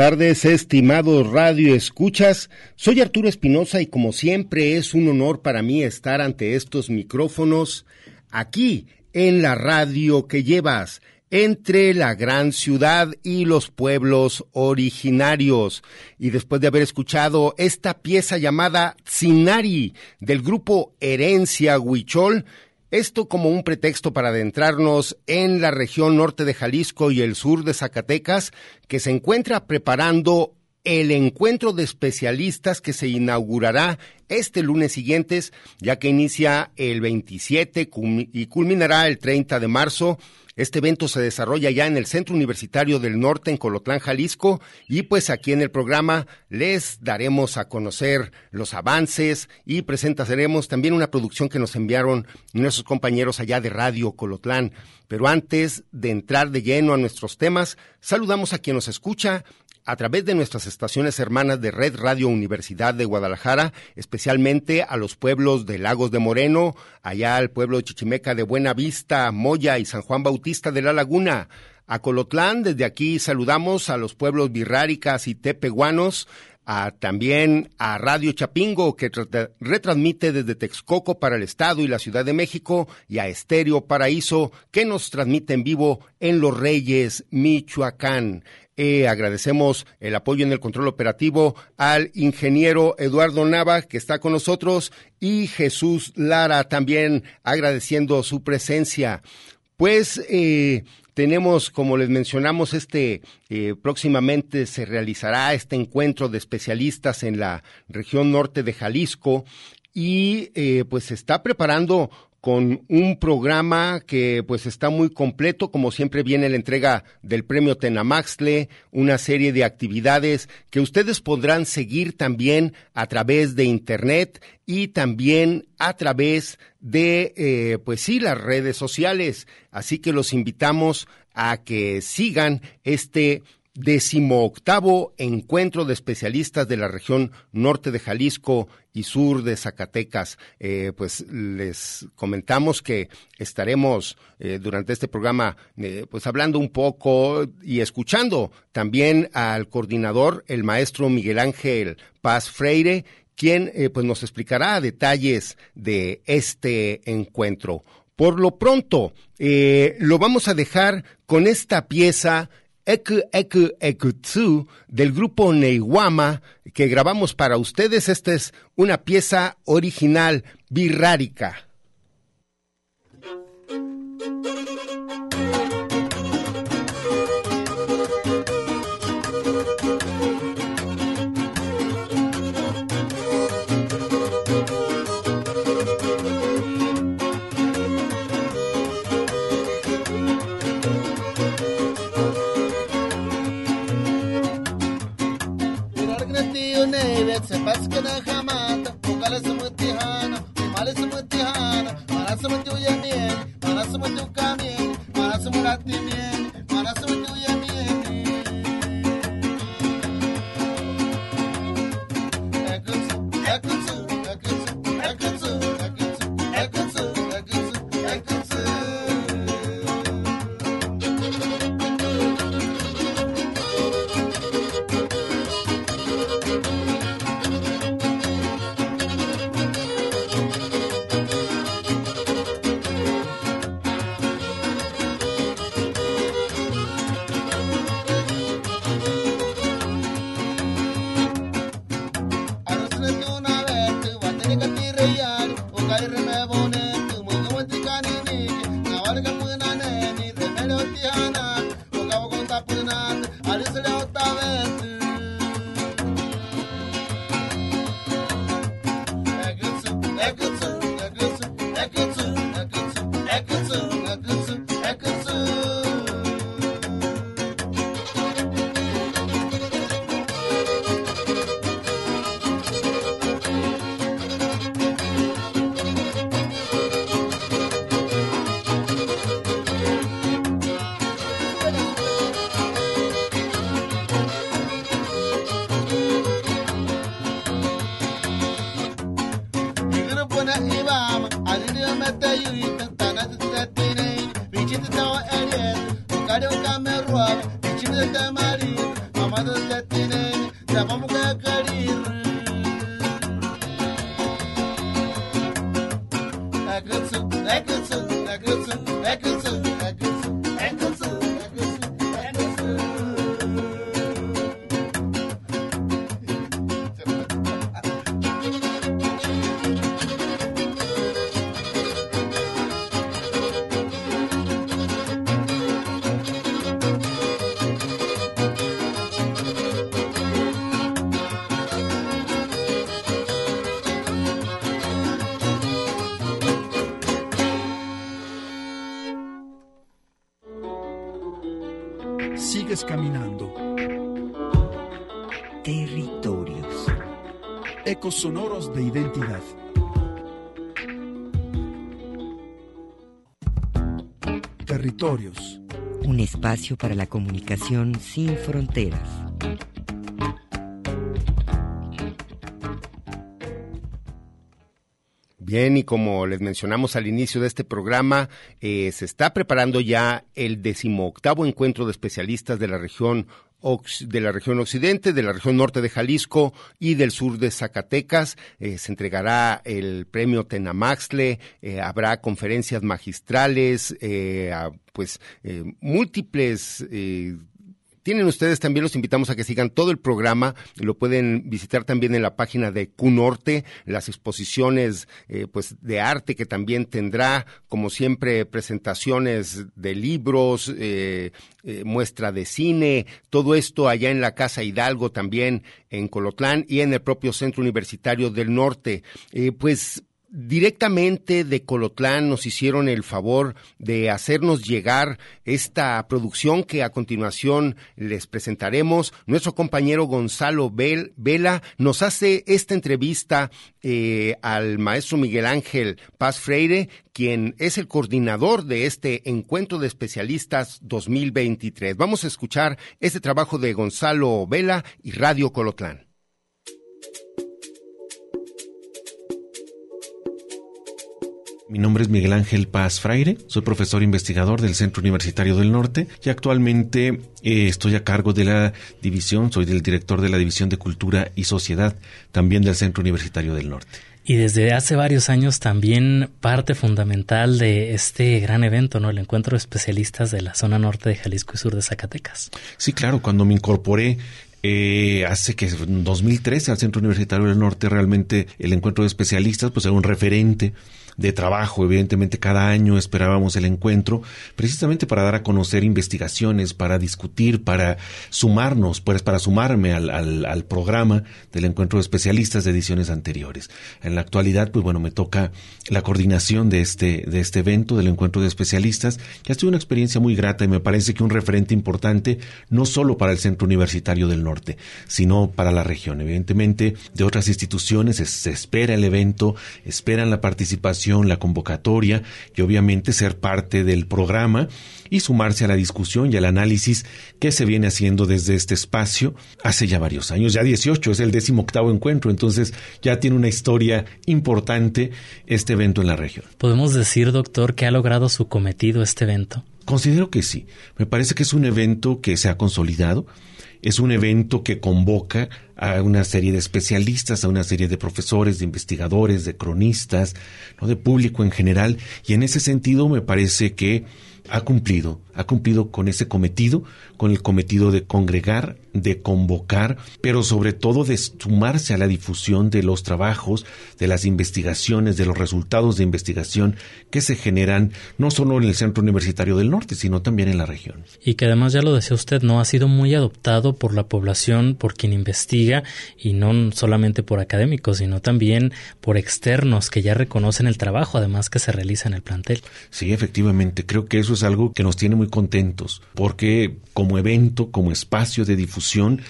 Tardes, estimados Radio Escuchas. Soy Arturo Espinosa y como siempre es un honor para mí estar ante estos micrófonos aquí en la radio que llevas entre la gran ciudad y los pueblos originarios. Y después de haber escuchado esta pieza llamada Tsinari del grupo Herencia Huichol, esto como un pretexto para adentrarnos en la región norte de Jalisco y el sur de Zacatecas, que se encuentra preparando el encuentro de especialistas que se inaugurará este lunes siguientes, ya que inicia el 27 y culminará el 30 de marzo. Este evento se desarrolla ya en el Centro Universitario del Norte en Colotlán, Jalisco, y pues aquí en el programa les daremos a conocer los avances y presentaremos también una producción que nos enviaron nuestros compañeros allá de Radio Colotlán. Pero antes de entrar de lleno a nuestros temas, saludamos a quien nos escucha a través de nuestras estaciones hermanas de Red Radio Universidad de Guadalajara, especialmente a los pueblos de Lagos de Moreno, allá al pueblo de Chichimeca de Buena Vista, Moya y San Juan Bautista de la Laguna. A Colotlán, desde aquí saludamos a los pueblos birráricas y tepehuanos, también a Radio Chapingo, que retransmite desde Texcoco para el Estado y la Ciudad de México, y a Estéreo Paraíso, que nos transmite en vivo en Los Reyes, Michoacán. Eh, agradecemos el apoyo en el control operativo al ingeniero Eduardo Nava, que está con nosotros, y Jesús Lara también agradeciendo su presencia. Pues eh, tenemos, como les mencionamos, este eh, próximamente se realizará este encuentro de especialistas en la región norte de Jalisco y pues se está preparando con un programa que pues está muy completo, como siempre viene la entrega del premio Tenamaxle, una serie de actividades que ustedes podrán seguir también a través de internet y también a través de eh, pues sí las redes sociales. Así que los invitamos a que sigan este decimoctavo encuentro de especialistas de la región norte de Jalisco y sur de Zacatecas. Eh, pues les comentamos que estaremos eh, durante este programa eh, pues hablando un poco y escuchando también al coordinador, el maestro Miguel Ángel Paz Freire, quien pues nos explicará detalles de este encuentro. Por lo pronto, lo vamos a dejar con esta pieza Eku Eku Ekutsu del grupo Neiwama que grabamos para ustedes. Esta es una pieza original birrárica. semua juga malah semua latih Territorios. Ecos sonoros de identidad. Territorios. Un espacio para la comunicación sin fronteras. Bien, y como les mencionamos al inicio de este programa, eh, se está preparando ya el decimoctavo encuentro de especialistas de la región de la región occidente, de la región norte de Jalisco y del sur de Zacatecas. Eh, se entregará el premio Tenamaxle, eh, habrá conferencias magistrales, pues múltiples tienen ustedes también, los invitamos a que sigan todo el programa, lo pueden visitar también en la página de QNorte, las exposiciones eh, pues de arte que también tendrá, como siempre, presentaciones de libros, eh, eh, muestra de cine, todo esto allá en la Casa Hidalgo también en Colotlán y en el propio Centro Universitario del Norte. pues directamente de Colotlán nos hicieron el favor de hacernos llegar esta producción que a continuación les presentaremos. Nuestro compañero Gonzalo Vela nos hace esta entrevista eh, al maestro Miguel Ángel Paz Freire, quien es el coordinador de este encuentro de especialistas 2023. Vamos a escuchar este trabajo de Gonzalo Vela y Radio Colotlán. Mi nombre es Miguel Ángel Paz Fraire, soy profesor investigador del Centro Universitario del Norte y actualmente eh, estoy a cargo de la división, soy del director de la División de Cultura y Sociedad, también del Centro Universitario del Norte. Y desde hace varios años también parte fundamental de este gran evento, ¿no? El encuentro de especialistas de la zona norte de Jalisco y sur de Zacatecas. Sí, claro, cuando me incorporé eh, hace que en 2013 al Centro Universitario del Norte realmente el encuentro de especialistas pues era un referente de trabajo. Evidentemente, cada año esperábamos el encuentro precisamente para dar a conocer investigaciones, para discutir, para sumarnos, pues para sumarme al, al, programa del encuentro de especialistas de ediciones anteriores. En la actualidad, pues bueno, me toca la coordinación de este, de este evento, del encuentro de especialistas, que ha sido una experiencia muy grata y me parece que un referente importante no solo para el Centro Universitario del Norte, sino para la región. Evidentemente, de otras instituciones se espera el evento, esperan la participación la convocatoria y obviamente ser parte del programa y sumarse a la discusión y al análisis que se viene haciendo desde este espacio hace ya varios años, ya 18, es el décimo octavo encuentro, entonces ya tiene una historia importante este evento en la región. ¿Podemos decir, doctor, que ha logrado su cometido este evento? Considero que sí. Me parece que es un evento que se ha consolidado, es un evento que convoca a una serie de especialistas, a una serie de profesores, de investigadores, de cronistas, ¿no? de público en general, y en ese sentido me parece que ha cumplido, ha cumplido con ese cometido, con el cometido de congregar, de convocar, pero sobre todo de sumarse a la difusión de los trabajos, de las investigaciones, de los resultados de investigación que se generan no solo en el Centro Universitario del Norte, sino también en la región. Y que además, ya lo decía usted, no ha sido muy adoptado por la población, por quien investiga, y no solamente por académicos, sino también por externos que ya reconocen el trabajo, además que se realiza en el plantel. Sí, efectivamente, creo que eso es algo que nos tiene muy contentos, porque como evento, como espacio de difusión,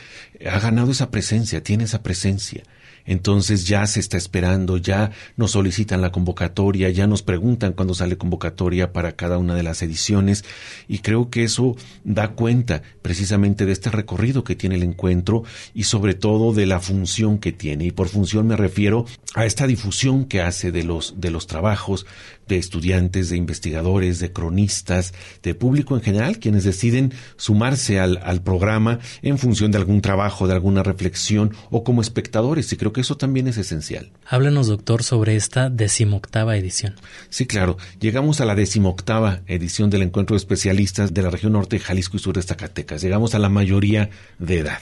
ha ganado esa presencia, tiene esa presencia. Entonces ya se está esperando, ya nos solicitan la convocatoria, ya nos preguntan cuándo sale convocatoria para cada una de las ediciones y creo que eso da cuenta precisamente de este recorrido que tiene el encuentro y sobre todo de la función que tiene. Y por función me refiero a esta difusión que hace de los de los trabajos de estudiantes, de investigadores, de cronistas, de público en general, quienes deciden sumarse al, al programa en función de algún trabajo, de alguna reflexión o como espectadores y creo que eso también es esencial. Háblenos, doctor, sobre esta decimoctava edición. Sí, claro. Llegamos a la decimoctava edición del encuentro de especialistas de la región norte de Jalisco y sur de Zacatecas. Llegamos a la mayoría de edad.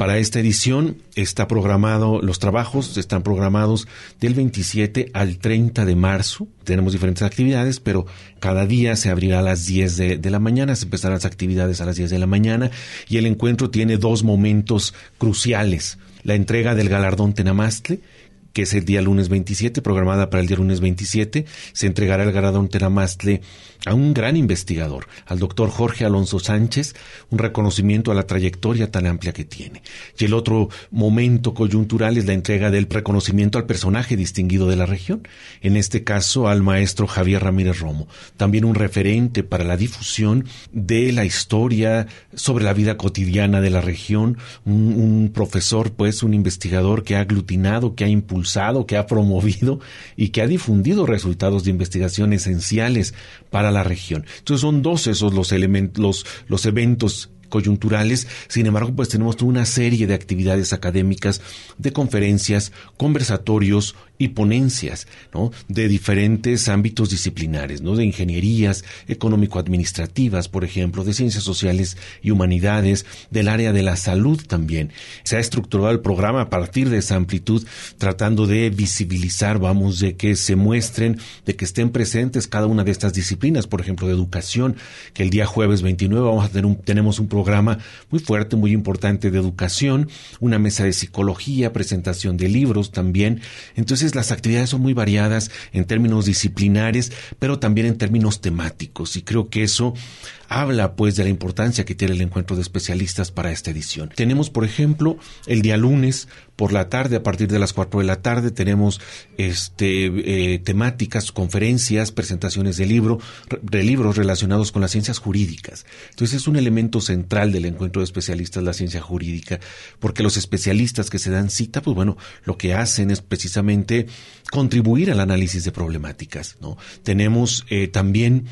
Para esta edición está programado, los trabajos están programados del 27 al 30 de marzo. Tenemos diferentes actividades, pero cada día se abrirá a las 10 de, de, la mañana, se empezarán las actividades a las 10 de la mañana y el encuentro tiene dos momentos cruciales. La entrega del galardón Tenamastle, que es el día lunes 27, programada para el día lunes 27, se entregará el galardón Teramastle a un gran investigador, al doctor Jorge Alonso Sánchez, un reconocimiento a la trayectoria tan amplia que tiene. Y el otro momento coyuntural es la entrega del reconocimiento al personaje distinguido de la región, en este caso al maestro Javier Ramírez Romo, también un referente para la difusión de la historia sobre la vida cotidiana de la región, un, profesor, pues un investigador que ha aglutinado, que ha impulsado, que ha promovido y que ha difundido resultados de investigación esenciales para la región. Entonces son dos esos los elementos, los, los eventos coyunturales. Sin embargo, pues tenemos toda una serie de actividades académicas, de conferencias, conversatorios y ponencias, ¿no? De diferentes ámbitos disciplinares, ¿no? De ingenierías, económico-administrativas, por ejemplo, de ciencias sociales y humanidades, del área de la salud también. Se ha estructurado el programa a partir de esa amplitud, tratando de visibilizar, vamos, de que se muestren, de que estén presentes cada una de estas disciplinas, por ejemplo, de educación, que el día jueves 29 vamos a tener un, tenemos un programa muy fuerte, muy importante de educación, una mesa de psicología, presentación de libros también. Entonces las actividades son muy variadas en términos disciplinares, pero también en términos temáticos y creo que eso habla pues de la importancia que tiene el encuentro de especialistas para esta edición. Tenemos, por ejemplo, el día lunes por la tarde, a partir de las 4 de la tarde, tenemos este, eh, temáticas, conferencias, presentaciones de, libro, de libros relacionados con las ciencias jurídicas. Entonces es un elemento central del encuentro de especialistas la ciencia jurídica, porque los especialistas que se dan cita, pues bueno, lo que hacen es precisamente contribuir al análisis de problemáticas. ¿no? Tenemos eh, también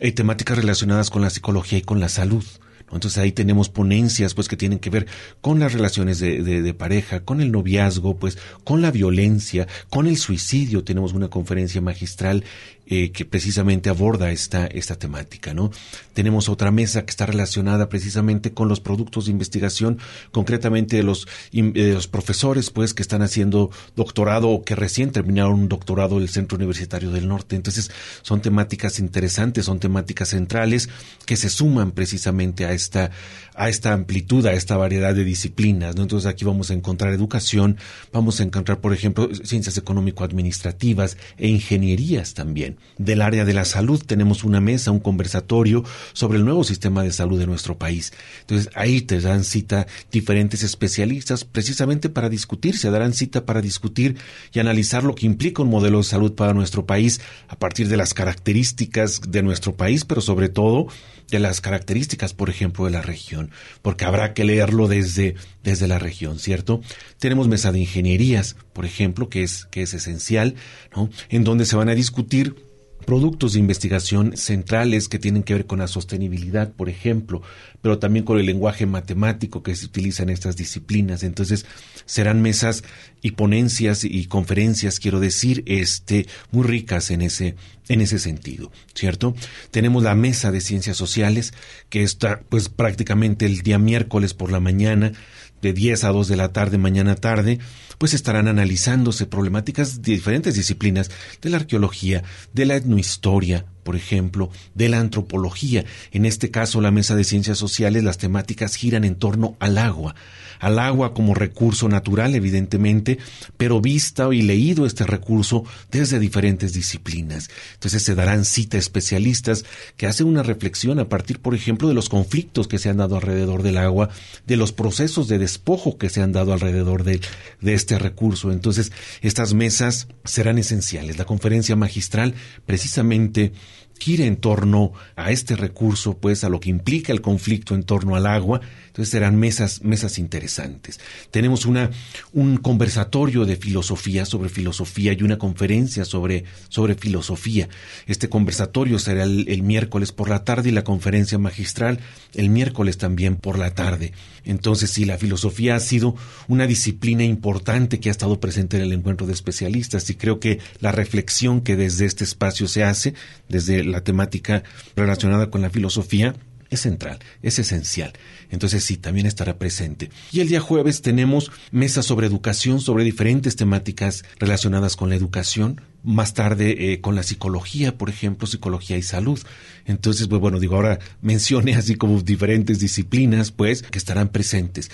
hay temáticas relacionadas con la psicología y con la salud. Entonces ahí tenemos ponencias pues que tienen que ver con las relaciones de, de, pareja, con el noviazgo, pues con la violencia, con el suicidio. Tenemos una conferencia magistral eh, que precisamente aborda esta, esta temática, ¿no? Tenemos otra mesa que está relacionada precisamente con los productos de investigación, concretamente de los, los profesores, pues, que están haciendo doctorado o que recién terminaron un doctorado del Centro Universitario del Norte. Entonces, son temáticas interesantes, son temáticas centrales que se suman precisamente a esta, a esta amplitud, a esta variedad de disciplinas, ¿no? Entonces, aquí vamos a encontrar educación, vamos a encontrar, por ejemplo, ciencias económico-administrativas e ingenierías también. Del área de la salud tenemos una mesa, un conversatorio sobre el nuevo sistema de salud de nuestro país. Entonces ahí te dan cita diferentes especialistas precisamente para discutir, se darán cita para discutir y analizar lo que implica un modelo de salud para nuestro país a partir de las características de nuestro país, pero sobre todo de las características, por ejemplo, de la región, porque habrá que leerlo desde, desde la región, ¿cierto? Tenemos mesa de ingenierías, por ejemplo, que es, que es esencial, ¿no? En donde se van a discutir productos de investigación centrales que tienen que ver con la sostenibilidad, por ejemplo, pero también con el lenguaje matemático que se utiliza en estas disciplinas. Entonces, serán mesas y ponencias y conferencias, quiero decir, este, muy ricas en ese, en ese sentido, ¿cierto? Tenemos la mesa de ciencias sociales, que está, pues, prácticamente el día miércoles por la mañana, de 10 a 2 de la tarde, mañana tarde, pues estarán analizándose problemáticas de diferentes disciplinas, de la arqueología, de la etnohistoria, por ejemplo, de la antropología. En este caso, la Mesa de Ciencias Sociales, las temáticas giran en torno al agua, al agua como recurso natural, evidentemente, pero vista y leído este recurso desde diferentes disciplinas. Entonces se darán cita especialistas que hacen una reflexión a partir, por ejemplo, de los conflictos que se han dado alrededor del agua, de los procesos de despojo que se han dado alrededor de, de este recurso. Entonces, estas mesas serán esenciales. La conferencia magistral precisamente gira en torno a este recurso, pues a lo que implica el conflicto en torno al agua. Entonces serán mesas, mesas interesantes. Tenemos una, un conversatorio de filosofía sobre filosofía y una conferencia sobre, sobre filosofía. Este conversatorio será el, el miércoles por la tarde y la conferencia magistral el miércoles también por la tarde. Entonces, sí, la filosofía ha sido una disciplina importante que ha estado presente en el encuentro de especialistas y creo que la reflexión que desde este espacio se hace, desde la temática relacionada con la filosofía, es central, es esencial. Entonces sí, también estará presente. Y el día jueves tenemos mesas sobre educación, sobre diferentes temáticas relacionadas con la educación, más tarde eh, con la psicología, por ejemplo, psicología y salud. Entonces, pues bueno, digo, ahora mencione así como diferentes disciplinas, pues, que estarán presentes.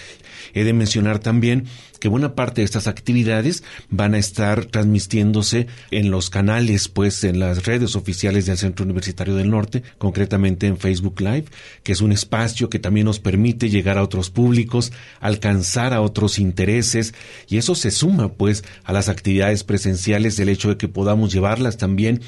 He de mencionar también que buena parte de estas actividades van a estar transmitiéndose en los canales, pues, en las redes oficiales del Centro Universitario del Norte, concretamente en Facebook Live, que es un espacio que también nos permite llegar a otros públicos, alcanzar a otros intereses, y eso se suma, pues, a las actividades presenciales, el hecho de que podamos llevarlas también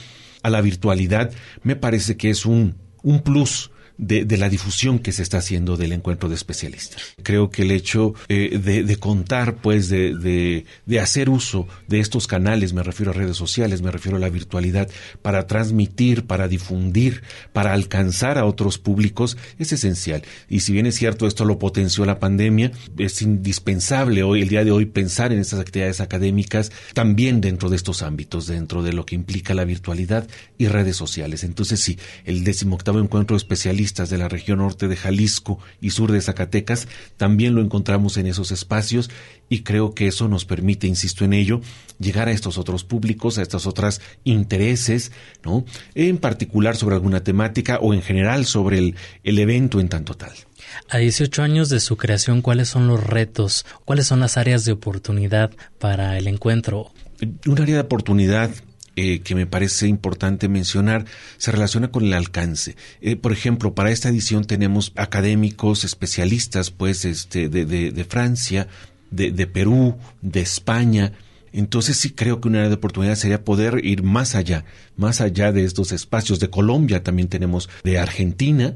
a la virtualidad, me parece que es un, un plus de, la difusión que se está haciendo del encuentro de especialistas. Creo que el hecho eh, de, contar, pues, de, de, hacer uso de estos canales, me refiero a redes sociales, me refiero a la virtualidad, para transmitir, para difundir, para alcanzar a otros públicos, es esencial. Y si bien es cierto, esto lo potenció la pandemia, es indispensable hoy, el día de hoy, pensar en estas actividades académicas también dentro de estos ámbitos, dentro de lo que implica la virtualidad y redes sociales. Entonces, sí, el decimoctavo encuentro de de la región norte de Jalisco y sur de Zacatecas, también lo encontramos en esos espacios y creo que eso nos permite, insisto en ello, llegar a estos otros públicos, a estos otros intereses, ¿no? En particular sobre alguna temática o en general sobre el, el evento en tanto tal. A 18 años de su creación, ¿cuáles son los retos? ¿Cuáles son las áreas de oportunidad para el encuentro? Un área de oportunidad eh, que me parece importante mencionar se relaciona con el alcance. Eh, por ejemplo, para esta edición tenemos académicos especialistas, pues, este, de, de, de Francia, de, de Perú, de España, entonces sí creo que una área de oportunidad sería poder ir más allá, más allá de estos espacios. De Colombia también tenemos, de Argentina,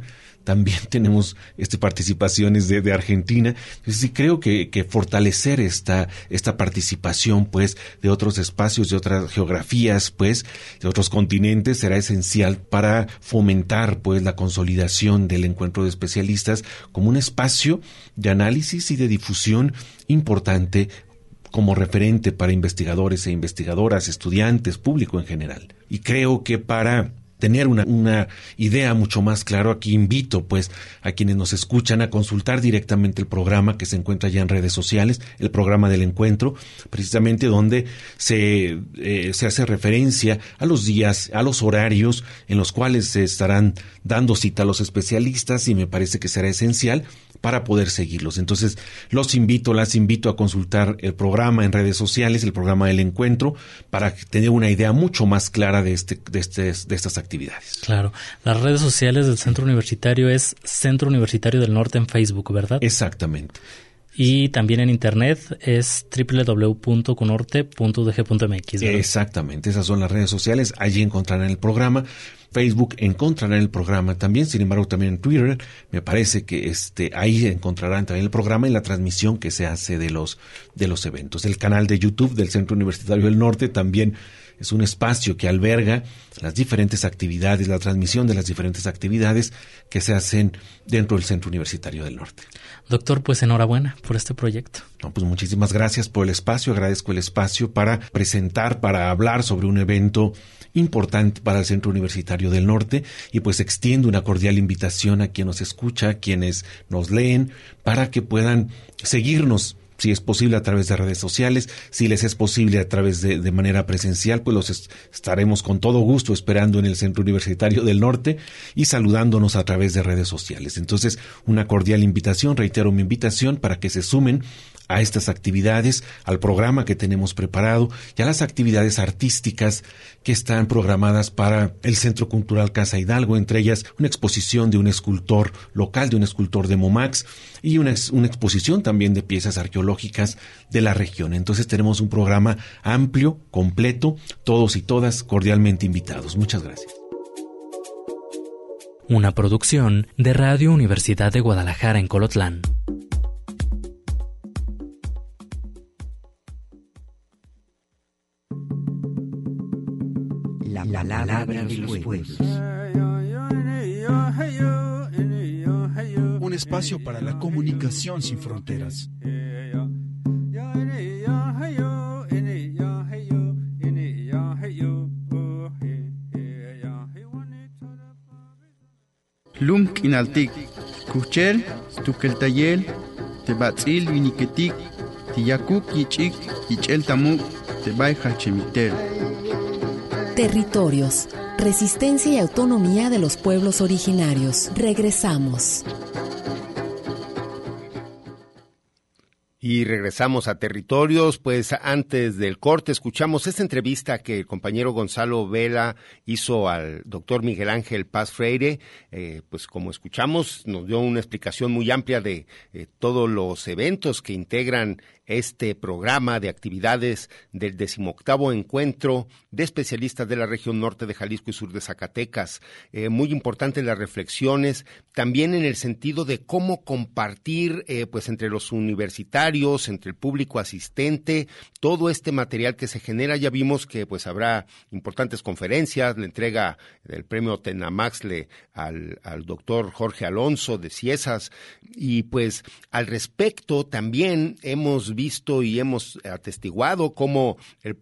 también tenemos este, participaciones de, de Argentina. Entonces sí creo que, que, fortalecer esta, esta participación, pues, de otros espacios, de otras geografías, pues, de otros continentes será esencial para fomentar, pues, la consolidación del encuentro de especialistas como un espacio de análisis y de difusión importante como referente para investigadores e investigadoras, estudiantes, público en general. Y creo que para tener una, una, idea mucho más claro, aquí invito pues a quienes nos escuchan a consultar directamente el programa que se encuentra ya en redes sociales, el programa del encuentro, precisamente donde se, eh, se hace referencia a los días, a los horarios en los cuales se estarán dando cita a los especialistas y me parece que será esencial para poder seguirlos. Entonces, los invito, las invito a consultar el programa en redes sociales, el programa del encuentro, para tener una idea mucho más clara de, este, de, este, de estas actividades Claro. Las redes sociales del Centro Universitario es Centro Universitario del Norte en Facebook, ¿verdad? Exactamente. Y también en internet es www.conorte.udg.mx. Exactamente, esas son las redes sociales. Allí encontrarán el programa. Facebook encontrarán el programa también, sin embargo también en Twitter me parece que este ahí encontrarán también el programa y la transmisión que se hace de los de los eventos. El canal de YouTube del Centro Universitario del Norte también es un espacio que alberga las diferentes actividades, la transmisión de las diferentes actividades que se hacen dentro del Centro Universitario del Norte. Doctor, pues enhorabuena por este proyecto. No, pues muchísimas gracias por el espacio, agradezco el espacio para presentar, para hablar sobre un evento importante para el Centro Universitario del Norte y pues extiendo una cordial invitación a quien nos escucha, a quienes nos leen, para que puedan seguirnos si es posible a través de redes sociales, si les es posible a través de, de manera presencial, pues los estaremos con todo gusto esperando en el Centro Universitario del Norte y saludándonos a través de redes sociales. Entonces, una cordial invitación, reitero mi invitación para que se sumen a estas actividades, al programa que tenemos preparado y a las actividades artísticas que están programadas para el Centro Cultural Casa Hidalgo, entre ellas una exposición de un escultor local, de un escultor de Momax y una, exposición también de piezas arqueológicas de la región. Entonces tenemos un programa amplio, completo, todos y todas cordialmente invitados. Muchas gracias. Una producción de Radio Universidad de Guadalajara en Colotlán. La palabra de los pueblos. Un espacio para la comunicación sin fronteras. Lum kinaltik, kuchel, tukeltayel, tebatzil viniketik, tiyakuk yichik, yichel tamuk, tebay hachemitel. Territorios, resistencia y autonomía de los pueblos originarios. Regresamos. Y regresamos a territorios, pues antes del corte escuchamos esta entrevista que el compañero Gonzalo Vela hizo al doctor Miguel Ángel Paz Freire, eh, pues como escuchamos nos dio una explicación muy amplia de eh, todos los eventos que integran este programa de actividades del decimoctavo encuentro de especialistas de la región norte de Jalisco y sur de Zacatecas. Eh, muy importantes las reflexiones, también en el sentido de cómo compartir, pues entre los universitarios, entre el público asistente, todo este material que se genera. Ya vimos que pues habrá importantes conferencias, la entrega del premio Tenamaxle al, al doctor Jorge Alonso de Ciesas y pues al respecto también hemos visto y hemos atestiguado cómo el,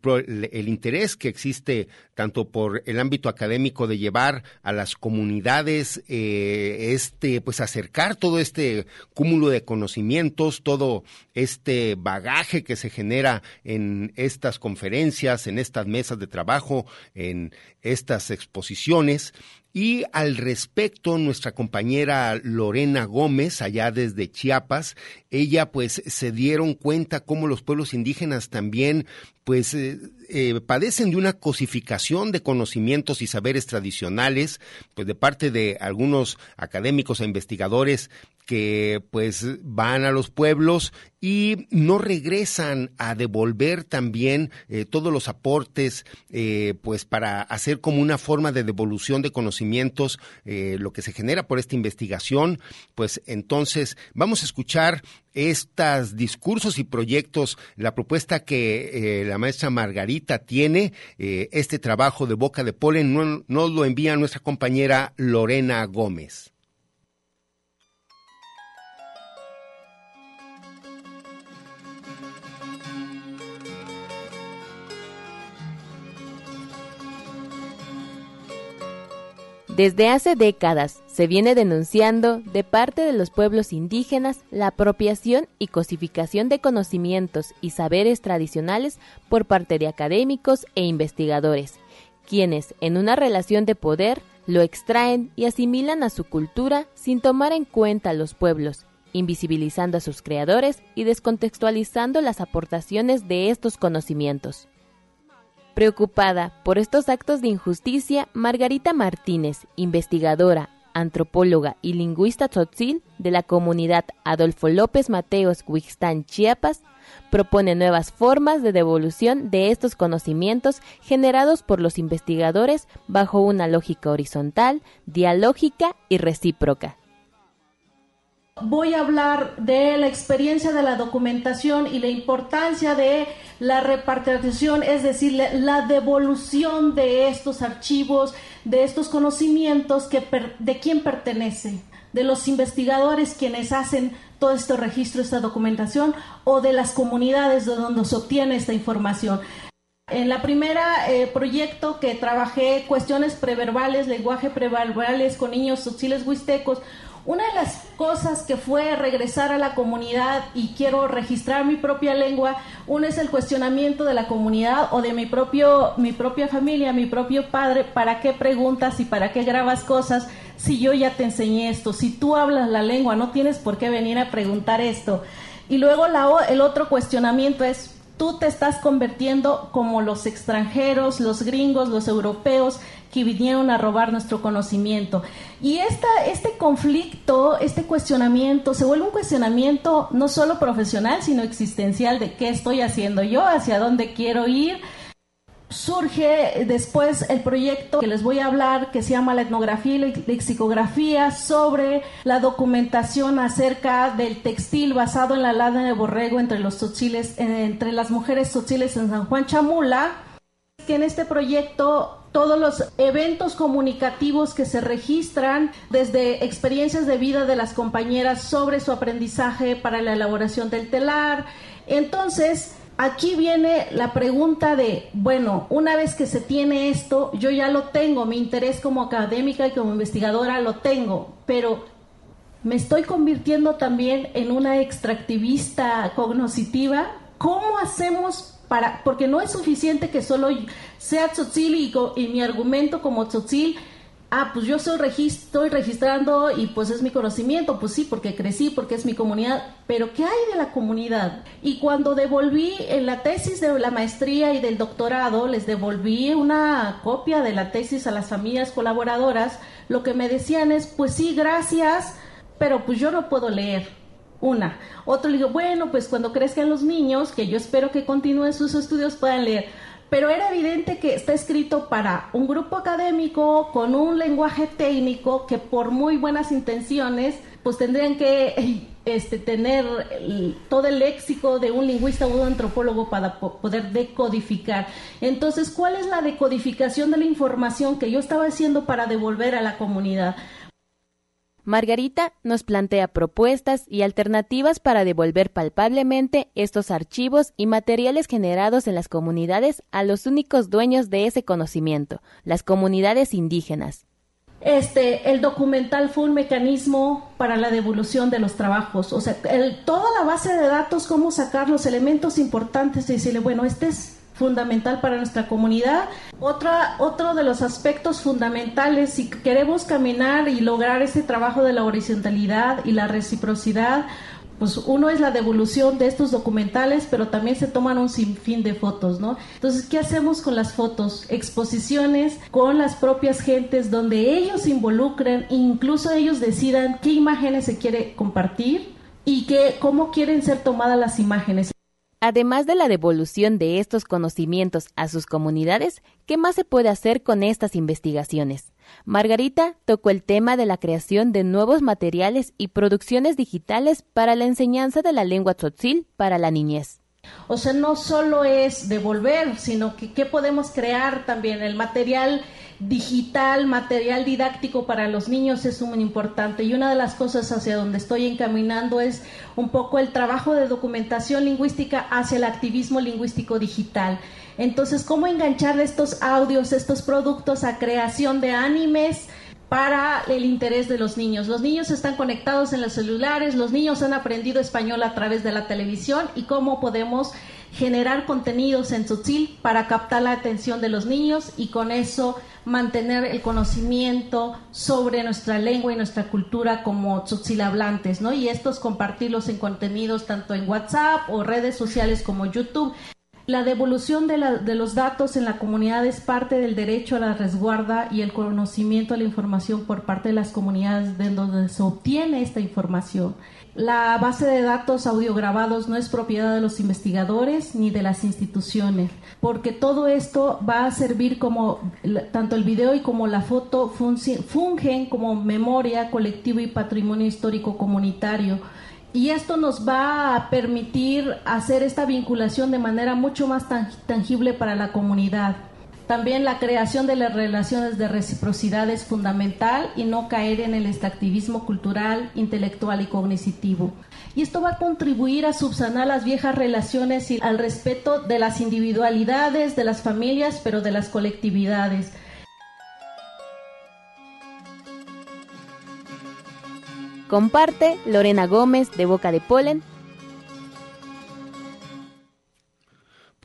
el, interés que existe tanto por el ámbito académico de llevar a las comunidades eh, este pues acercar todo este cúmulo de conocimientos todo este bagaje que se genera en estas conferencias en estas mesas de trabajo en estas exposiciones. Y al respecto, nuestra compañera Lorena Gómez, allá desde Chiapas, ella pues se dieron cuenta cómo los pueblos indígenas también pues eh, eh, padecen de una cosificación de conocimientos y saberes tradicionales, pues de parte de algunos académicos e investigadores que pues van a los pueblos y no regresan a devolver también eh, todos los aportes eh, pues para hacer como una forma de devolución de conocimientos eh, lo que se genera por esta investigación. Pues entonces vamos a escuchar estos discursos y proyectos la propuesta que la maestra Margarita tiene este trabajo de boca de polen nos no lo envía nuestra compañera Lorena Gómez Desde hace décadas se viene denunciando de parte de los pueblos indígenas la apropiación y cosificación de conocimientos y saberes tradicionales por parte de académicos e investigadores, quienes, en una relación de poder, lo extraen y asimilan a su cultura sin tomar en cuenta a los pueblos, invisibilizando a sus creadores y descontextualizando las aportaciones de estos conocimientos. Preocupada por estos actos de injusticia, Margarita Martínez, investigadora, antropóloga y lingüista tzotzil de la comunidad Adolfo López Mateos, Huixtán, Chiapas, propone nuevas formas de devolución de estos conocimientos generados por los investigadores bajo una lógica horizontal, dialógica y recíproca. Voy a hablar de la experiencia de la documentación y la importancia de la repartición, es decir, la devolución de estos archivos, de estos conocimientos que de quién pertenece, de los investigadores quienes hacen todo este registro, esta documentación, o de las comunidades de donde se obtiene esta información. En la primera eh, proyecto que trabajé cuestiones preverbales, lenguaje preverbales con niños subsiles huistecos, una de las cosas que fue regresar a la comunidad y quiero registrar mi propia lengua, uno es el cuestionamiento de la comunidad o de mi propio mi propia familia, mi propio padre, ¿para qué preguntas y para qué grabas cosas si yo ya te enseñé esto? Si tú hablas la lengua, no tienes por qué venir a preguntar esto. Y luego la, el otro cuestionamiento es tú te estás convirtiendo como los extranjeros, los gringos, los europeos que vinieron a robar nuestro conocimiento. Y esta, este conflicto, este cuestionamiento, se vuelve un cuestionamiento no solo profesional, sino existencial de qué estoy haciendo yo, hacia dónde quiero ir. Surge después el proyecto que les voy a hablar, que se llama la etnografía y lexicografía, sobre la documentación acerca del textil basado en la lana de borrego entre los entre las mujeres totziles en San Juan Chamula. Que en este proyecto todos los eventos comunicativos que se registran, desde experiencias de vida de las compañeras sobre su aprendizaje para la elaboración del telar. Entonces, aquí viene la pregunta de, bueno, una vez que se tiene esto, yo ya lo tengo, mi interés como académica y como investigadora lo tengo, pero me estoy convirtiendo también en una extractivista cognoscitiva. ¿Cómo hacemos para, porque no es suficiente que solo sea tzotzil y, mi argumento como tzotzil ah, pues yo soy estoy registrando y pues es mi conocimiento, pues sí, porque crecí, porque es mi comunidad, pero ¿qué hay de la comunidad? Y cuando devolví en la tesis de la maestría y del doctorado, les devolví una copia de la tesis a las familias colaboradoras, lo que me decían es, pues sí, gracias, pero pues yo no puedo leer. Una. Otro le digo, bueno, pues cuando crezcan los niños, que yo espero que continúen sus estudios, puedan leer pero era evidente que está escrito para un grupo académico con un lenguaje técnico que por muy buenas intenciones pues tendrían que este, tener todo el léxico de un lingüista o un antropólogo para poder decodificar. Entonces, ¿cuál es la decodificación de la información que yo estaba haciendo para devolver a la comunidad? Margarita nos plantea propuestas y alternativas para devolver palpablemente estos archivos y materiales generados en las comunidades a los únicos dueños de ese conocimiento, las comunidades indígenas. Este, el documental fue un mecanismo para la devolución de los trabajos, o sea, toda la base de datos, cómo sacar los elementos importantes y decirle, bueno, este es fundamental para nuestra comunidad. Otra, otro de los aspectos fundamentales, si queremos caminar y lograr ese trabajo de la horizontalidad y la reciprocidad, pues uno es la devolución de estos documentales, pero también se toman un sinfín de fotos, ¿no? Entonces, ¿qué hacemos con las fotos? Exposiciones con las propias gentes donde ellos se involucren, incluso ellos decidan qué imágenes se quiere compartir y qué, cómo quieren ser tomadas las imágenes. Además de la devolución de estos conocimientos a sus comunidades, ¿qué más se puede hacer con estas investigaciones? Margarita tocó el tema de la creación de nuevos materiales y producciones digitales para la enseñanza de la lengua tzotzil para la niñez. O sea, no solo es devolver, sino que qué podemos crear también. El material digital, material didáctico para los niños es muy importante. Y una de las cosas hacia donde estoy encaminando es un poco el trabajo de documentación lingüística hacia el activismo lingüístico digital. Entonces, ¿cómo enganchar estos audios, estos productos a creación de animes? para el interés de los niños. Los niños están conectados en los celulares, los niños han aprendido español a través de la televisión y cómo podemos generar contenidos en Tzotzil para captar la atención de los niños y con eso mantener el conocimiento sobre nuestra lengua y nuestra cultura como tzotzil hablantes, ¿no? Y estos compartirlos en contenidos tanto en WhatsApp o redes sociales como YouTube. La devolución de, de, los datos en la comunidad es parte del derecho a la resguarda y el conocimiento de la información por parte de las comunidades de donde se obtiene esta información. La base de datos audiograbados no es propiedad de los investigadores ni de las instituciones, porque todo esto va a servir como, tanto el video y como la foto fungen como memoria colectiva y patrimonio histórico comunitario. Y esto nos va a permitir hacer esta vinculación de manera mucho más tangible para la comunidad. También la creación de las relaciones de reciprocidad es fundamental y no caer en el extractivismo cultural, intelectual y cognitivo. Y esto va a contribuir a subsanar las viejas relaciones y al respeto de las individualidades, de las familias, pero de las colectividades. Comparte Lorena Gómez de Boca de Polen.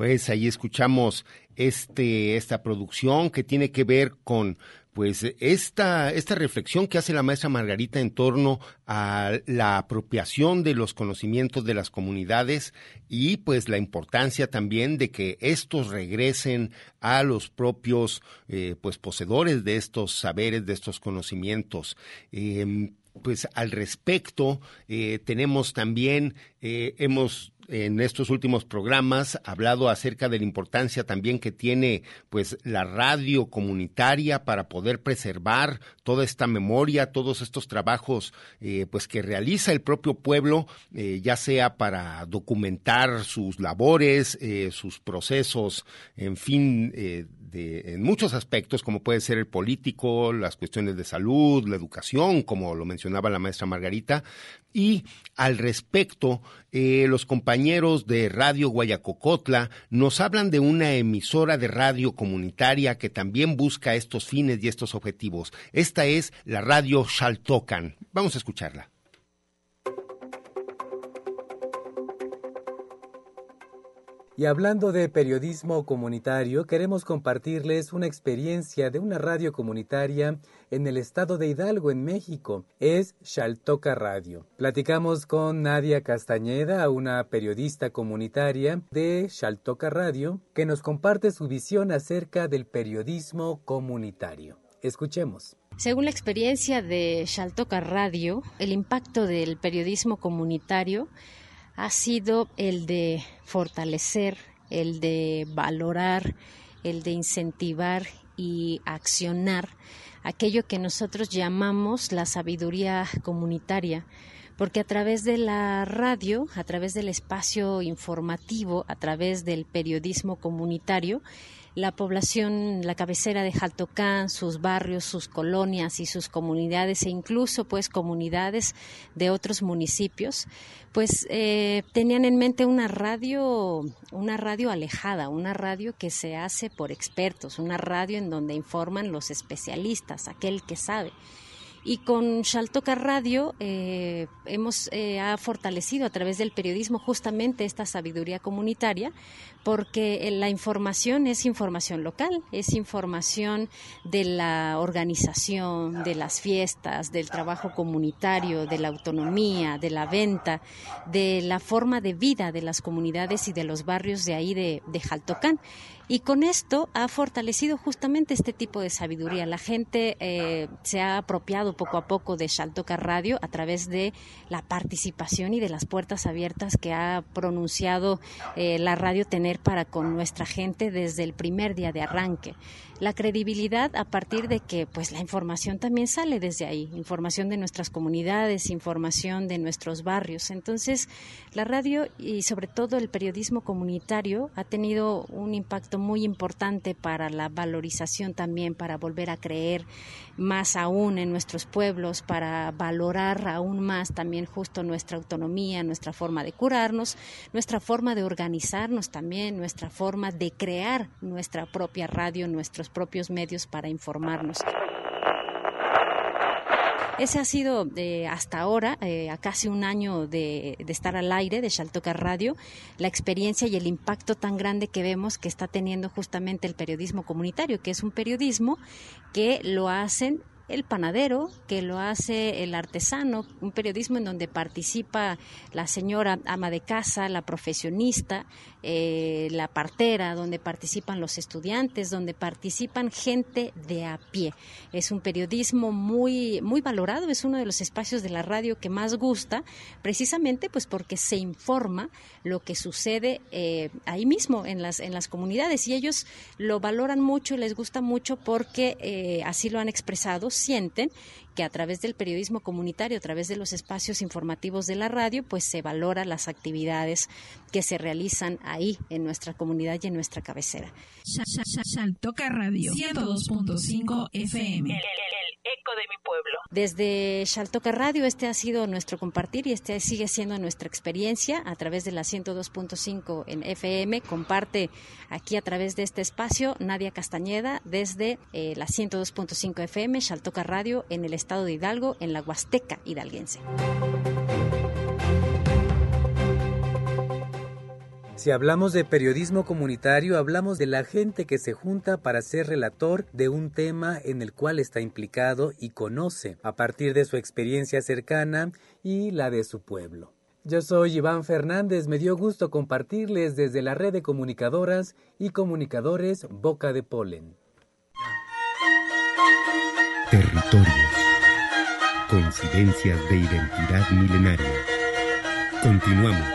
Pues ahí escuchamos este, esta producción que tiene que ver con pues esta, esta reflexión que hace la maestra Margarita en torno a la apropiación de los conocimientos de las comunidades y pues la importancia también de que estos regresen a los propios eh, pues poseedores de estos saberes, de estos conocimientos. Em, pues al respecto eh, tenemos también, eh, hemos en estos últimos programas hablado acerca de la importancia también que tiene pues la radio comunitaria para poder preservar toda esta memoria, todos estos trabajos eh, pues que realiza el propio pueblo, eh, ya sea para documentar sus labores, eh, sus procesos, en fin, en muchos aspectos, como puede ser el político, las cuestiones de salud, la educación, como lo mencionaba la maestra Margarita, y al respecto, eh, los compañeros de Radio Guayacocotla nos hablan de una emisora de radio comunitaria que también busca estos fines y estos objetivos. Esta es la radio Xaltocan. Vamos a escucharla. Y hablando de periodismo comunitario, queremos compartirles una experiencia de una radio comunitaria en el estado de Hidalgo, en México. Es Xaltoca Radio. Platicamos con Nadia Castañeda, una periodista comunitaria de Xaltoca Radio, que nos comparte su visión acerca del periodismo comunitario. Escuchemos. Según la experiencia de Xaltoca Radio, el impacto del periodismo comunitario ha sido el de fortalecer, el de valorar, el de incentivar y accionar aquello que nosotros llamamos la sabiduría comunitaria, porque a través de la radio, a través del espacio informativo, a través del periodismo comunitario, la población, la cabecera de Jaltocán, sus barrios, sus colonias y sus comunidades e incluso pues comunidades de otros municipios, pues eh, tenían en mente una radio, una radio alejada, una radio que se hace por expertos, una radio en donde informan los especialistas, aquel que sabe. Y con Shaltoka Radio eh, hemos eh, ha fortalecido a través del periodismo justamente esta sabiduría comunitaria, porque la información es información local, es información de la organización, de las fiestas, del trabajo comunitario, de la autonomía, de la venta, de la forma de vida de las comunidades y de los barrios de ahí de, de Jaltocán. Y con esto ha fortalecido justamente este tipo de sabiduría. La gente eh, se ha apropiado poco a poco de Shaltoka Radio a través de la participación y de las puertas abiertas que ha pronunciado eh, la radio tener para con nuestra gente desde el primer día de arranque la credibilidad a partir de que pues la información también sale desde ahí, información de nuestras comunidades, información de nuestros barrios. Entonces, la radio y sobre todo el periodismo comunitario ha tenido un impacto muy importante para la valorización también, para volver a creer más aún en nuestros pueblos, para valorar aún más también justo nuestra autonomía, nuestra forma de curarnos, nuestra forma de organizarnos también, nuestra forma de crear nuestra propia radio, propios medios para informarnos. Ese ha sido eh, hasta ahora, eh, a casi un año de, estar al aire de Shaltoca Radio, la experiencia y el impacto tan grande que vemos que está teniendo justamente el periodismo comunitario, que es un periodismo que lo hacen el panadero, que lo hace el artesano, un periodismo en donde participa la señora ama de casa, la profesionista, eh, la partera, donde participan los estudiantes, donde participan gente de a pie. Es un periodismo muy, muy valorado, es uno de los espacios de la radio que más gusta, precisamente pues porque se informa lo que sucede eh, ahí mismo en las, en las comunidades y ellos lo valoran mucho, les gusta mucho porque eh, así lo han expresado sienten que a través del periodismo comunitario, a través de los espacios informativos de la radio, pues se valora las actividades que se realizan ahí en nuestra comunidad y en nuestra cabecera. Saltoca Radio 102.5 FM eco de mi pueblo. Desde Shaltoca Radio, este ha sido nuestro compartir y este sigue siendo nuestra experiencia a través de la 102.5 en FM. Comparte aquí a través de este espacio Nadia Castañeda desde eh, la 102.5 FM, Shaltoca Radio en el estado de Hidalgo, en la Huasteca hidalguense. Si hablamos de periodismo comunitario, hablamos de la gente que se junta para ser relator de un tema en el cual está implicado y conoce a partir de su experiencia cercana y la de su pueblo. Yo soy Iván Fernández, me dio gusto compartirles desde la red de comunicadoras y comunicadores Boca de Polen. Territorios. Coincidencias de identidad milenaria. Continuamos.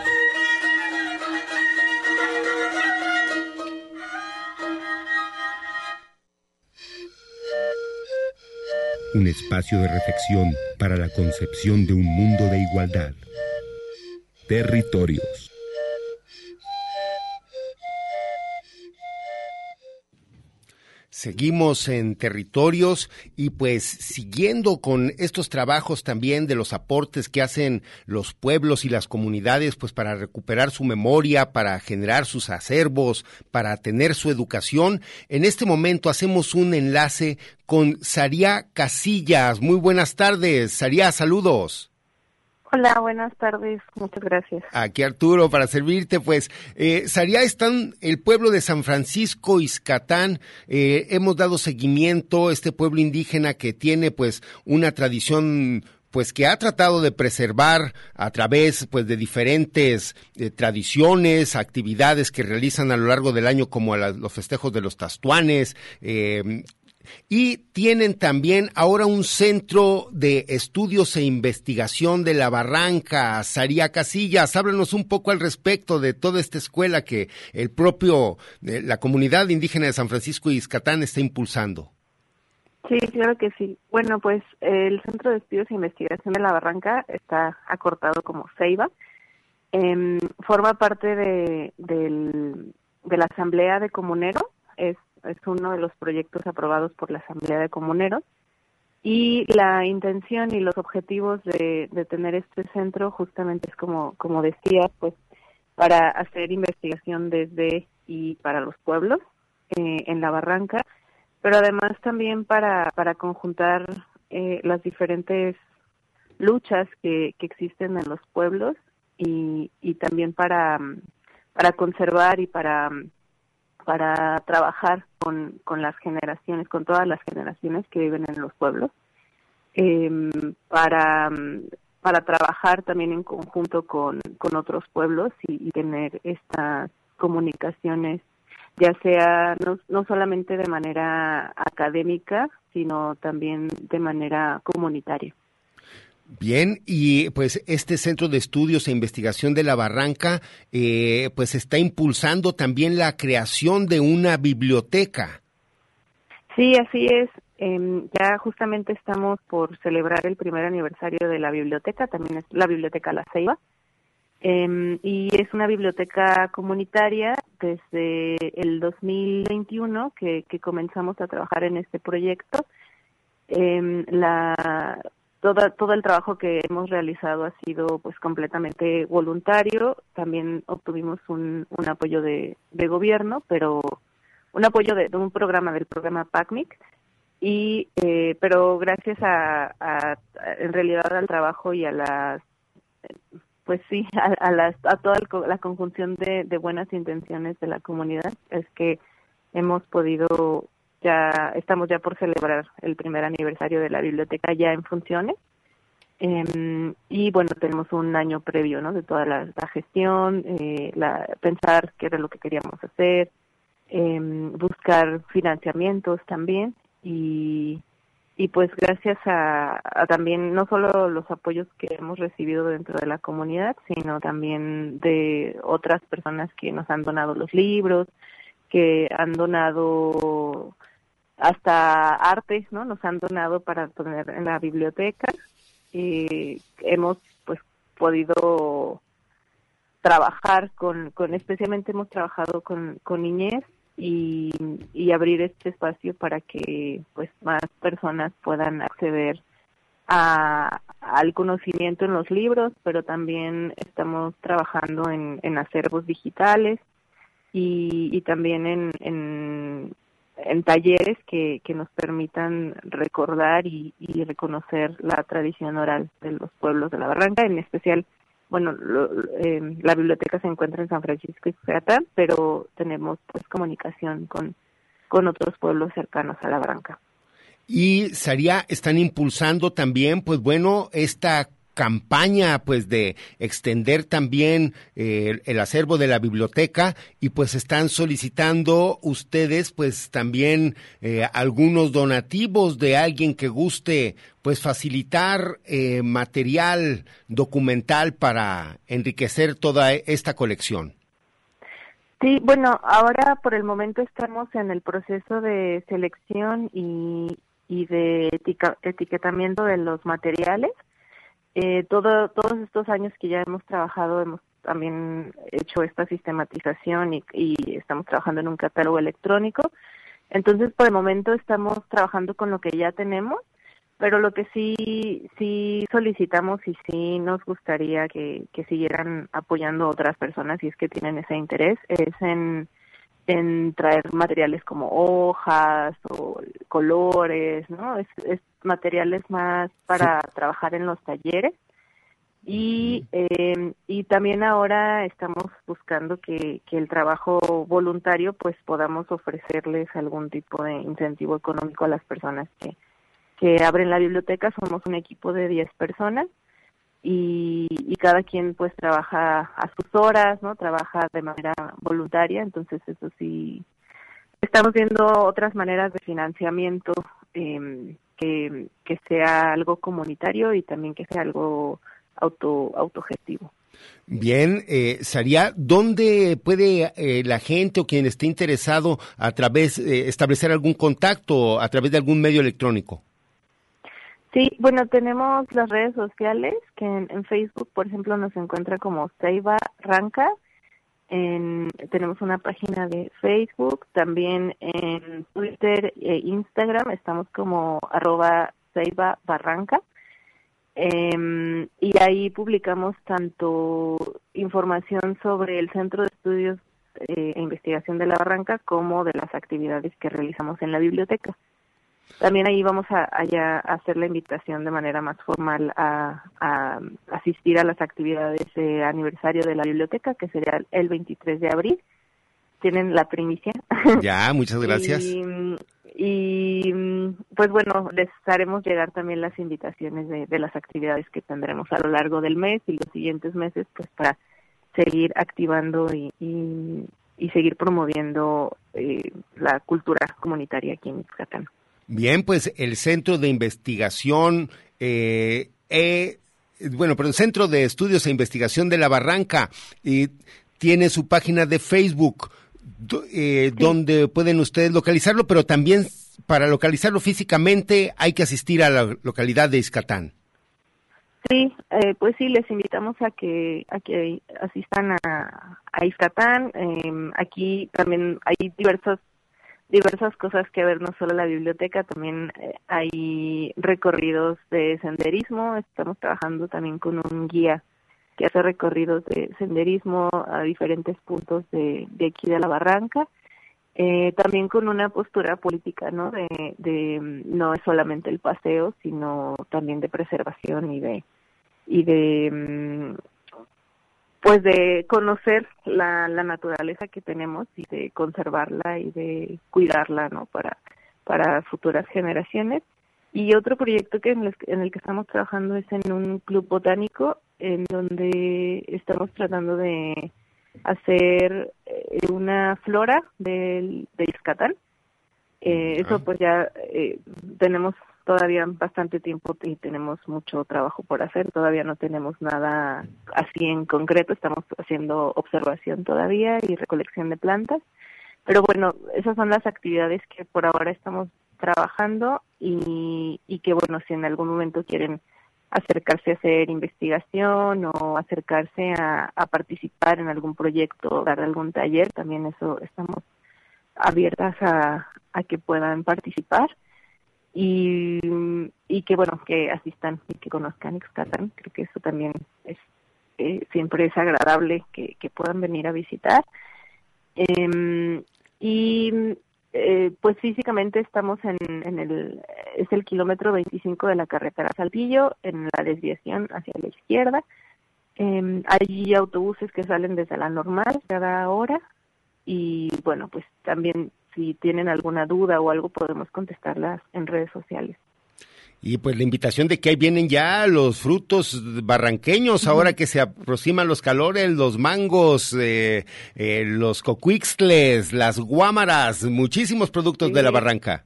un espacio de reflexión para la concepción de un mundo de igualdad. Territorios. Seguimos en territorios y pues siguiendo con estos trabajos también de los aportes que hacen los pueblos y las comunidades pues para recuperar su memoria, para generar sus acervos, para tener su educación. En este momento hacemos un enlace con Saria Casillas. Muy buenas tardes. Saria, saludos. Hola, buenas tardes, muchas gracias. Aquí Arturo, para servirte, pues, eh, Saria, están el pueblo de San Francisco, Iscatán, eh, hemos dado seguimiento, este pueblo indígena que tiene, pues, una tradición pues que ha tratado de preservar a través pues de diferentes eh, tradiciones, actividades que realizan a lo largo del año como los festejos de los tastuanes, eh, y tienen también ahora un centro de estudios e investigación de la Barranca, Saría Casillas. Háblanos un poco al respecto de toda esta escuela que el propio, eh, la comunidad indígena de San Francisco y Iscatán está impulsando. Sí, claro que sí. Bueno, pues el Centro de Estudios e Investigación de la Barranca está acortado como CEIBA. Em, forma parte de la Asamblea de Comuneros, es es uno de los proyectos aprobados por la Asamblea de Comuneros. Y la intención y los objetivos de, tener este centro justamente es como, como decía, pues para hacer investigación desde y para los pueblos eh, en la barranca, pero además también para, para conjuntar eh, las diferentes luchas que, que existen en los pueblos y, y también para, para conservar y para para trabajar con, con las generaciones, con todas las generaciones que viven en los pueblos, em, para, para trabajar también en conjunto con, con otros pueblos y, tener estas comunicaciones, ya sea no, no solamente de manera académica, sino también de manera comunitaria. Bien, y pues este Centro de Estudios e Investigación de la Barranca, eh, pues está impulsando también la creación de una biblioteca. Sí, así es. Em, ya justamente estamos por celebrar el primer aniversario de la biblioteca, también es la Biblioteca La Ceiba. Em, y es una biblioteca comunitaria desde el 2021 que, que comenzamos a trabajar en este proyecto. Eh, la todo, todo el trabajo que hemos realizado ha sido pues completamente voluntario. También obtuvimos un, un apoyo de, de gobierno, pero un apoyo de, un programa del programa PACMIC y eh, pero gracias a, a, en realidad al trabajo y a las pues sí a, las a toda la conjunción de, de buenas intenciones de la comunidad es que hemos podido ya estamos ya por celebrar el primer aniversario de la biblioteca ya en funciones. Em, y bueno, tenemos un año previo, ¿no? De toda la, gestión, eh, la, pensar qué era lo que queríamos hacer, em, buscar financiamientos también y, y pues gracias a, a, también no solo los apoyos que hemos recibido dentro de la comunidad, sino también de otras personas que nos han donado los libros, que han donado hasta arte, ¿no? Nos han donado para poner en la biblioteca y hemos pues podido trabajar con, con especialmente hemos trabajado con, con niñez y, y abrir este espacio para que pues más personas puedan acceder a, al conocimiento en los libros, pero también estamos trabajando en, en acervos digitales y, y también en, en en talleres que, que nos permitan recordar y, reconocer la tradición oral de los pueblos de la Barranca, en especial, bueno, em, la biblioteca se encuentra en San Francisco y Cucatán, pero tenemos pues comunicación con, con otros pueblos cercanos a la Barranca. Y Saria están impulsando también, pues bueno, esta campaña pues de extender también eh, el acervo de la biblioteca y pues están solicitando ustedes pues también eh, algunos donativos de alguien que guste pues facilitar eh, material documental para enriquecer toda esta colección. Sí, bueno, ahora por el momento estamos en el proceso de selección y, y de etiquetamiento de los materiales eh, todo, todos estos años que ya hemos trabajado, hemos también hecho esta sistematización y, y estamos trabajando en un catálogo electrónico. Entonces, por el momento estamos trabajando con lo que ya tenemos, pero lo que sí, sí solicitamos y sí nos gustaría que, que siguieran apoyando otras personas si es que tienen ese interés es en en traer materiales como hojas o colores, ¿no? Es, es materiales más para trabajar en los talleres y, eh, y también ahora estamos buscando que, que el trabajo voluntario pues podamos ofrecerles algún tipo de incentivo económico a las personas que, que abren la biblioteca. Somos un equipo de 10 personas y, y cada quien pues trabaja a sus horas, ¿no? Trabaja de manera voluntaria, entonces eso sí. Estamos viendo otras maneras de financiamiento eh, que, que sea algo comunitario y también que sea algo auto autogestivo. Bien, eh, Saria, ¿dónde puede eh, la gente o quien esté interesado a través eh, establecer algún contacto a través de algún medio electrónico? Sí, bueno, tenemos las redes sociales que en, en Facebook, por ejemplo, nos encuentra como Seiba Ranca. En, tenemos una página de Facebook, también en Twitter e Instagram estamos como arroba Seiba Barranca. Eh, y ahí publicamos tanto información sobre el Centro de Estudios eh, e Investigación de la Barranca como de las actividades que realizamos en la biblioteca. También ahí vamos a, a, a hacer la invitación de manera más formal a, a asistir a las actividades de aniversario de la biblioteca, que sería el 23 de abril. Tienen la primicia. Ya, muchas gracias. y, y pues bueno, les haremos llegar también las invitaciones de, de, las actividades que tendremos a lo largo del mes y los siguientes meses, pues para seguir activando y, y, y seguir promoviendo eh, la cultura comunitaria aquí en Yucatán. Bien, pues el Centro de Investigación, eh, eh, bueno, pero el Centro de Estudios e Investigación de la Barranca y tiene su página de Facebook eh, sí. donde pueden ustedes localizarlo, pero también para localizarlo físicamente hay que asistir a la localidad de Iscatán. Sí, eh, pues sí, les invitamos a que a que asistan a, a Iscatán. Eh, aquí también hay diversos diversas cosas que ver, no solo la biblioteca, también eh, hay recorridos de senderismo, estamos trabajando también con un guía que hace recorridos de senderismo a diferentes puntos de, de aquí de la barranca, eh, también con una postura política, ¿no? De, de no es solamente el paseo, sino también de preservación y de y de pues de conocer la, la naturaleza que tenemos y de conservarla y de cuidarla, ¿no? Para, para futuras generaciones. Y otro proyecto que en, el, en el que estamos trabajando es en un club botánico en donde estamos tratando de hacer eh, una flora del, de Iscatán. Eh. Eso pues ya eh, tenemos todavía bastante tiempo y tenemos mucho trabajo por hacer. Todavía no tenemos nada así en concreto. Estamos haciendo observación todavía y recolección de plantas. Pero bueno, esas son las actividades que por ahora estamos trabajando y, y que bueno, si en algún momento quieren acercarse a hacer investigación o acercarse a, participar en algún proyecto, dar algún taller, también eso estamos abiertas a que puedan participar y, y que bueno que asistan y que conozcan Ixcatán creo que eso también es eh, siempre es agradable que, puedan venir a visitar. Eh, y eh, pues físicamente estamos en, en el es el kilómetro 25 de la carretera Saltillo en la desviación hacia la izquierda. Eh, hay autobuses que salen desde la normal cada hora y bueno pues también si tienen alguna duda o algo podemos contestarlas en redes sociales. Y pues la invitación de que ahí vienen ya los frutos barranqueños, ahora que se aproximan los calores, los mangos, eh, eh, los cocuixtles, las guámaras, muchísimos productos sí. de la barranca.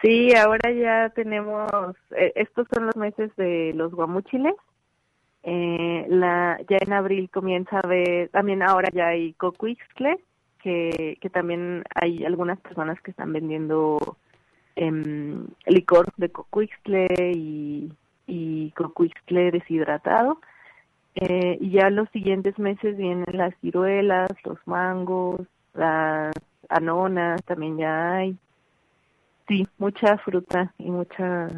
Sí, ahora ya tenemos, eh, estos son los meses de los guamúchiles. Eh, la, ya en abril comienza a ver, también ahora ya hay cocuixtles que, también hay algunas personas que están vendiendo eh, licor de cocuixtle y, y deshidratado. Eh, y ya los siguientes meses vienen las ciruelas, los mangos, las anonas, también ya hay. Sí, mucha fruta y mucha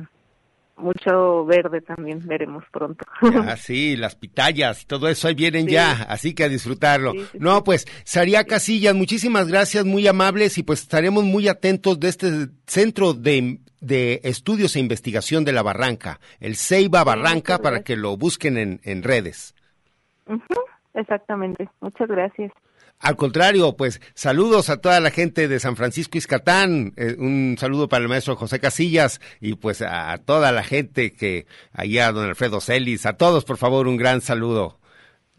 mucho verde también veremos pronto. Ah, sí, las pitayas, todo eso ahí vienen sí. ya, así que a disfrutarlo. Sí, sí, no, pues, Saria Casillas, muchísimas gracias, muy amables y pues estaremos muy atentos de este centro de de Estudios e Investigación de la Barranca, el Ceiba Barranca, para que lo busquen en, en redes. Exactamente, muchas gracias. Al contrario, pues saludos a toda la gente de San Francisco Iscatán, eh, un saludo para el maestro José Casillas y pues a, toda la gente que allá, don Alfredo Celis, a todos por favor un gran saludo.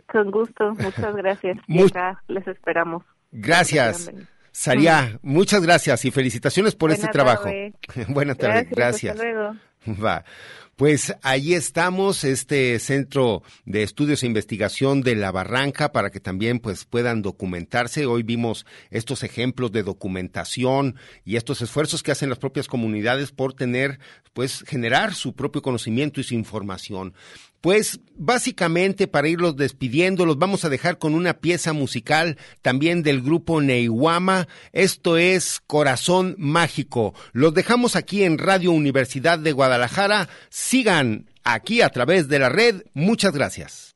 Con gusto, muchas gracias. y acá les esperamos. Gracias. Saria, muchas gracias y felicitaciones por este trabajo. Buenas tardes, gracias. Hasta luego. Va. Pues ahí estamos, este Centro de Estudios e Investigación de la Barranca, para que también pues puedan documentarse. Hoy vimos estos ejemplos de documentación y estos esfuerzos que hacen las propias comunidades por tener, pues generar su propio conocimiento y su información. Pues básicamente para irlos despidiendo, los vamos a dejar con una pieza musical también del grupo Neiwama. Esto es Corazón Mágico. Los dejamos aquí en Radio Universidad de Guadalajara. Sigan aquí a través de la red. Muchas gracias.